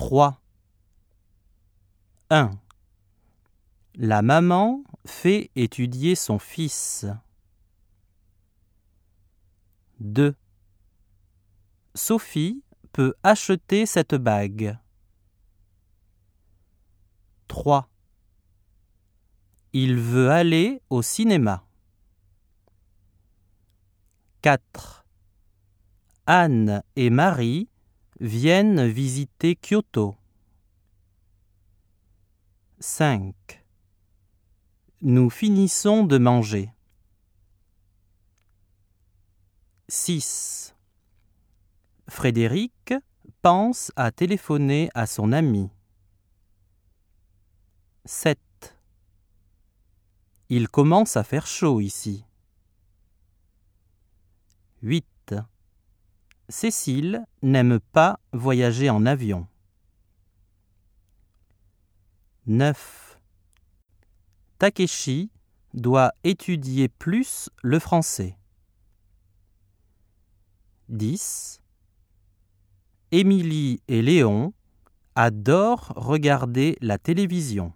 3. 1. La maman fait étudier son fils. 2. Sophie peut acheter cette bague. 3. Il veut aller au cinéma. 4. Anne et Marie viennent visiter Kyoto. 5. Nous finissons de manger. 6. Frédéric pense à téléphoner à son ami. 7. Il commence à faire chaud ici. 8. Cécile n'aime pas voyager en avion. 9. Takeshi doit étudier plus le français. 10. Émilie et Léon adorent regarder la télévision.